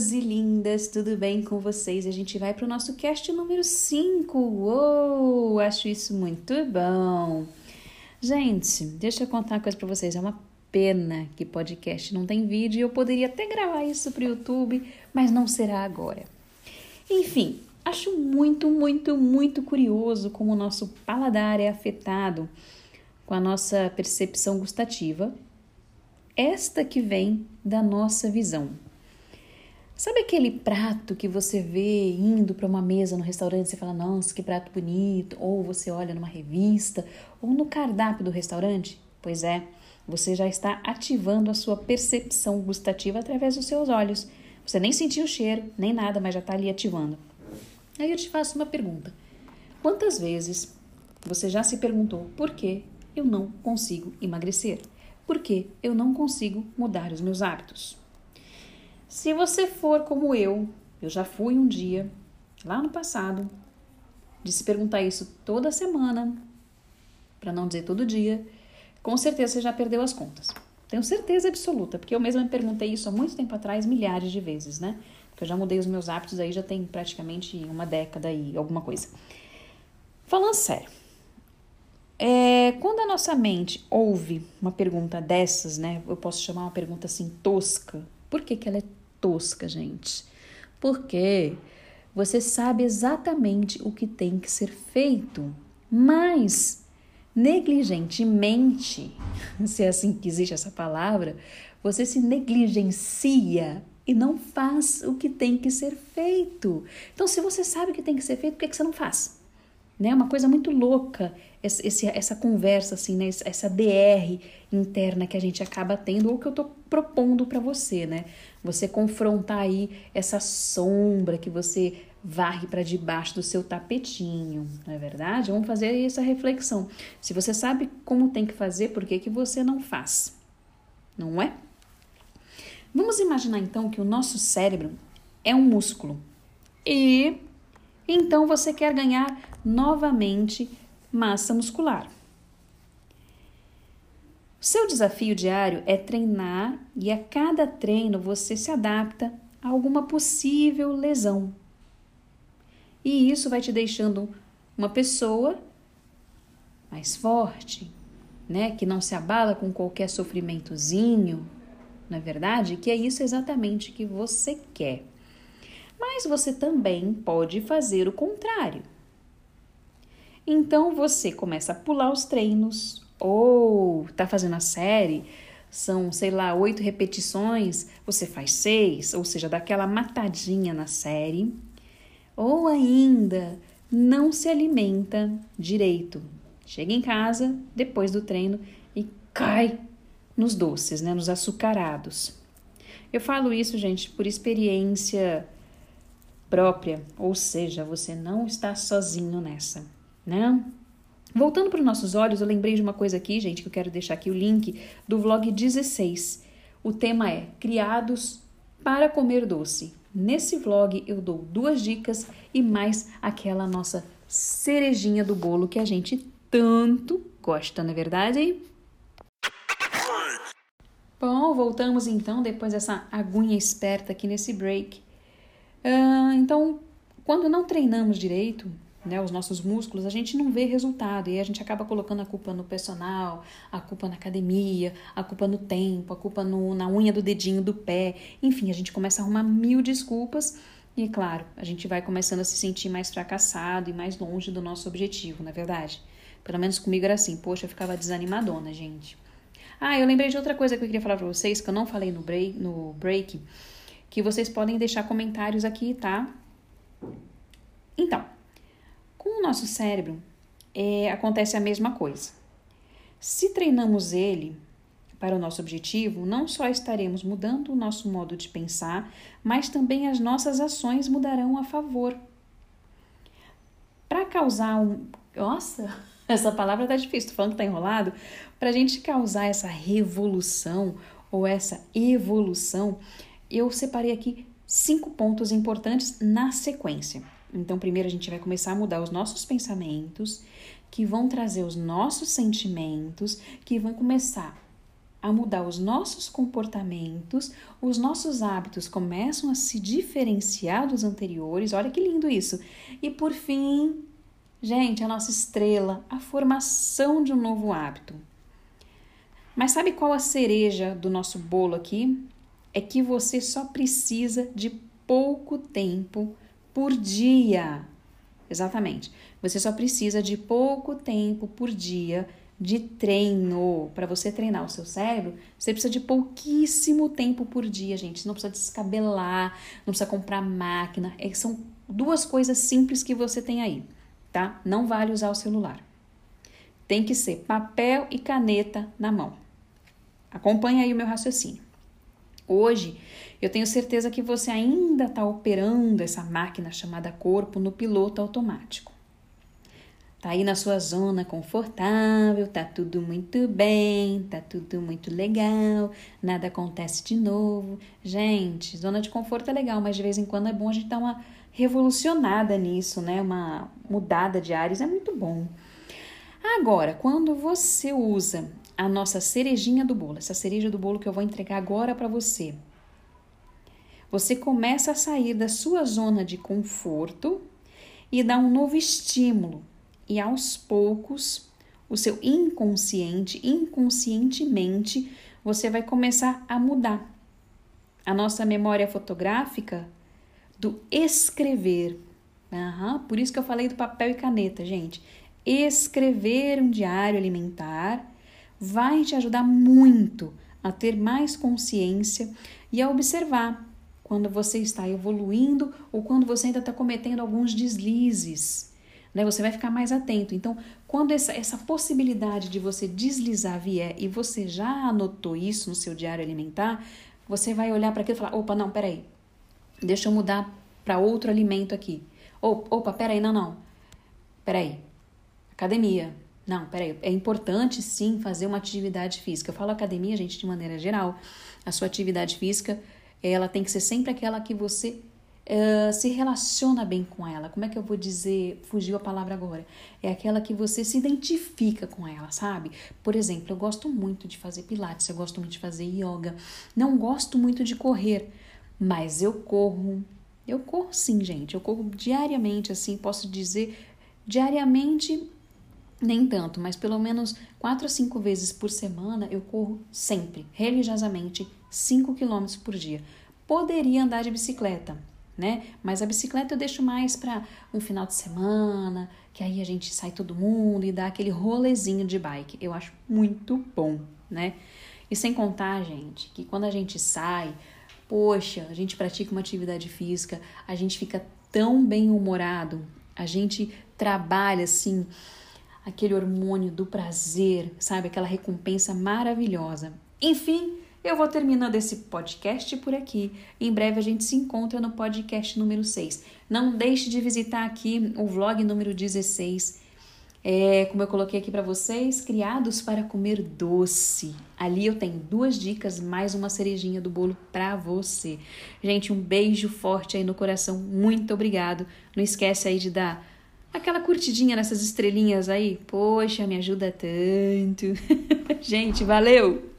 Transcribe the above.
lindos e lindas, tudo bem com vocês? A gente vai para o nosso cast número 5. Uou, acho isso muito bom. Gente, deixa eu contar uma coisa para vocês. É uma pena que podcast não tem vídeo eu poderia até gravar isso para o YouTube, mas não será agora. Enfim, acho muito, muito, muito curioso como o nosso paladar é afetado com a nossa percepção gustativa, esta que vem da nossa visão. Sabe aquele prato que você vê indo para uma mesa no restaurante e você fala, nossa, que prato bonito, ou você olha numa revista, ou no cardápio do restaurante? Pois é, você já está ativando a sua percepção gustativa através dos seus olhos. Você nem sentiu o cheiro, nem nada, mas já está ali ativando. Aí eu te faço uma pergunta: quantas vezes você já se perguntou por que eu não consigo emagrecer? Por que eu não consigo mudar os meus hábitos? Se você for como eu, eu já fui um dia, lá no passado, de se perguntar isso toda semana, para não dizer todo dia, com certeza você já perdeu as contas. Tenho certeza absoluta, porque eu mesma me perguntei isso há muito tempo atrás, milhares de vezes, né? Porque eu já mudei os meus hábitos aí já tem praticamente uma década e alguma coisa. Falando sério, é, quando a nossa mente ouve uma pergunta dessas, né? Eu posso chamar uma pergunta assim tosca. Por que, que ela é tosca, gente. Porque você sabe exatamente o que tem que ser feito, mas negligentemente, se é assim que existe essa palavra, você se negligencia e não faz o que tem que ser feito. Então, se você sabe o que tem que ser feito, por que, que você não faz? Né? Uma coisa muito louca esse, essa conversa, assim, né? essa DR interna que a gente acaba tendo, ou que eu estou propondo para você, né? Você confrontar aí essa sombra que você varre para debaixo do seu tapetinho, não é verdade? Vamos fazer essa reflexão. Se você sabe como tem que fazer, por que, que você não faz? Não é? Vamos imaginar então que o nosso cérebro é um músculo e então você quer ganhar novamente massa muscular. O seu desafio diário é treinar e a cada treino você se adapta a alguma possível lesão. E isso vai te deixando uma pessoa mais forte, né, que não se abala com qualquer sofrimentozinho, não é verdade? Que é isso exatamente que você quer. Mas você também pode fazer o contrário. Então você começa a pular os treinos, ou tá fazendo a série, são, sei lá, oito repetições, você faz seis, ou seja, dá aquela matadinha na série, ou ainda não se alimenta direito. Chega em casa depois do treino e cai nos doces, né, nos açucarados. Eu falo isso, gente, por experiência própria, ou seja, você não está sozinho nessa né? Voltando para os nossos olhos, eu lembrei de uma coisa aqui, gente, que eu quero deixar aqui o link do vlog 16. O tema é Criados para comer doce. Nesse vlog eu dou duas dicas e mais aquela nossa cerejinha do bolo que a gente tanto gosta, não é verdade? Bom, voltamos então depois dessa aguinha esperta aqui nesse break. Uh, então, quando não treinamos direito, né, os nossos músculos, a gente não vê resultado e a gente acaba colocando a culpa no personal, a culpa na academia, a culpa no tempo, a culpa no, na unha do dedinho do pé, enfim, a gente começa a arrumar mil desculpas e, claro, a gente vai começando a se sentir mais fracassado e mais longe do nosso objetivo, na é verdade. Pelo menos comigo era assim, poxa, eu ficava desanimadona, gente. Ah, eu lembrei de outra coisa que eu queria falar pra vocês, que eu não falei no break, no break que vocês podem deixar comentários aqui, tá? Então, com o nosso cérebro, é, acontece a mesma coisa. Se treinamos ele para o nosso objetivo, não só estaremos mudando o nosso modo de pensar, mas também as nossas ações mudarão a favor. Para causar um. Nossa, essa palavra tá difícil, tô falando que tá enrolado. Para a gente causar essa revolução ou essa evolução, eu separei aqui cinco pontos importantes na sequência. Então, primeiro a gente vai começar a mudar os nossos pensamentos, que vão trazer os nossos sentimentos, que vão começar a mudar os nossos comportamentos, os nossos hábitos começam a se diferenciar dos anteriores. Olha que lindo isso! E por fim, gente, a nossa estrela, a formação de um novo hábito. Mas sabe qual a cereja do nosso bolo aqui? É que você só precisa de pouco tempo por dia. Exatamente. Você só precisa de pouco tempo por dia de treino. Para você treinar o seu cérebro, você precisa de pouquíssimo tempo por dia, gente. Você não precisa descabelar, não precisa comprar máquina. É, são duas coisas simples que você tem aí, tá? Não vale usar o celular. Tem que ser papel e caneta na mão. Acompanha aí o meu raciocínio. Hoje, eu tenho certeza que você ainda está operando essa máquina chamada corpo no piloto automático. Tá aí na sua zona confortável, tá tudo muito bem, tá tudo muito legal, nada acontece de novo. Gente, zona de conforto é legal, mas de vez em quando é bom a gente dar uma revolucionada nisso, né? Uma mudada de ares é muito bom. Agora, quando você usa a nossa cerejinha do bolo, essa cereja do bolo que eu vou entregar agora para você, você começa a sair da sua zona de conforto e dá um novo estímulo e aos poucos o seu inconsciente, inconscientemente, você vai começar a mudar. A nossa memória fotográfica do escrever. Uhum, por isso que eu falei do papel e caneta, gente. Escrever um diário alimentar vai te ajudar muito a ter mais consciência e a observar quando você está evoluindo ou quando você ainda está cometendo alguns deslizes né? Você vai ficar mais atento. Então, quando essa, essa possibilidade de você deslizar vier e você já anotou isso no seu diário alimentar, você vai olhar para aquilo e falar: opa, não, peraí, deixa eu mudar para outro alimento aqui. Opa, peraí, não, não, peraí, academia. Não, peraí, é importante sim fazer uma atividade física. Eu falo academia, gente, de maneira geral. A sua atividade física, ela tem que ser sempre aquela que você uh, se relaciona bem com ela. Como é que eu vou dizer? Fugiu a palavra agora. É aquela que você se identifica com ela, sabe? Por exemplo, eu gosto muito de fazer pilates, eu gosto muito de fazer yoga. Não gosto muito de correr, mas eu corro. Eu corro sim, gente. Eu corro diariamente, assim, posso dizer diariamente nem tanto, mas pelo menos quatro a cinco vezes por semana eu corro sempre, religiosamente, 5 quilômetros por dia. Poderia andar de bicicleta, né? Mas a bicicleta eu deixo mais para um final de semana, que aí a gente sai todo mundo e dá aquele rolezinho de bike. Eu acho muito bom, né? E sem contar, gente, que quando a gente sai, poxa, a gente pratica uma atividade física, a gente fica tão bem humorado, a gente trabalha assim aquele hormônio do prazer, sabe? Aquela recompensa maravilhosa. Enfim, eu vou terminando esse podcast por aqui. Em breve a gente se encontra no podcast número 6. Não deixe de visitar aqui o vlog número 16. É, como eu coloquei aqui para vocês, criados para comer doce. Ali eu tenho duas dicas, mais uma cerejinha do bolo para você. Gente, um beijo forte aí no coração. Muito obrigado. Não esquece aí de dar aquela curtidinha nessas estrelinhas aí. Poxa, me ajuda tanto. Gente, valeu!